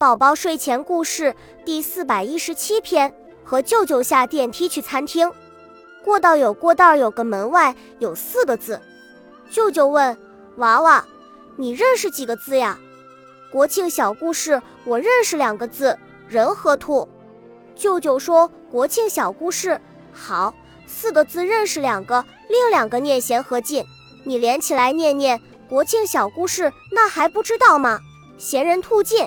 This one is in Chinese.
宝宝睡前故事第四百一十七篇：和舅舅下电梯去餐厅。过道有过道，有个门外有四个字。舅舅问娃娃：“你认识几个字呀？”国庆小故事，我认识两个字：人和兔。舅舅说：“国庆小故事好，四个字认识两个，另两个念弦和进，你连起来念念。国庆小故事，那还不知道吗？闲人兔进。”